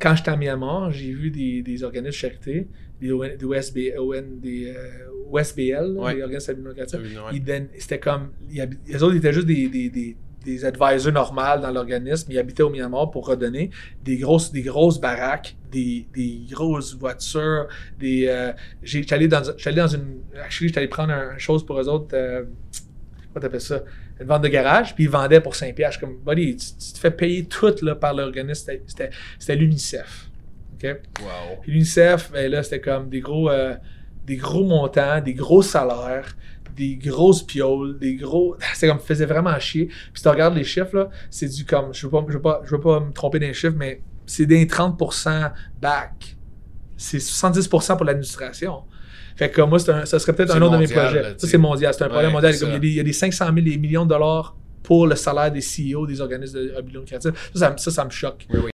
quand j'étais à Myanmar, j'ai vu des, des organismes de charité, des, ON, des, OSB, ON, des euh, OSBL, Ouais. les organismes donnaient- C'était comme. ils Les autres étaient juste des, des, des, des advisors normaux dans l'organisme. Ils habitaient au Myanmar pour redonner des grosses, des grosses baraques, des, des grosses voitures. Des, euh, allé dans, allé dans une. Actually, j'étais allé prendre un- une chose pour eux autres. Euh, comment t'appelles ça? Une vente de garage, puis ils vendaient pour 5$. piastres. Je suis comme, buddy, tu, tu te fais payer tout là, par l'organisme. C'était- l'UNICEF. OK? Wow. Puis l'UNICEF, ben là, c'était comme des gros, euh, des gros montants, des gros salaires, des grosses pioles, des gros. C'était comme, faisait vraiment chier. Puis si tu regardes les chiffres, là, c'est du comme, je veux pas, je veux pas, je veux pas me tromper dans les chiffres, mais c'est des 30% back. C'est 70% pour l'administration. Fait que moi, c'est un- ça serait peut-être un autre de mes mondial, projets. là, ça, c'est mondial. C'est un problème Ouais, mondial. c'est Comme il, y a des, il y a des 500 000 des millions de dollars pour le salaire des CEO des organismes de, à but lucratif. Ça, ça, me- ça, ça me choque. Oui, oui.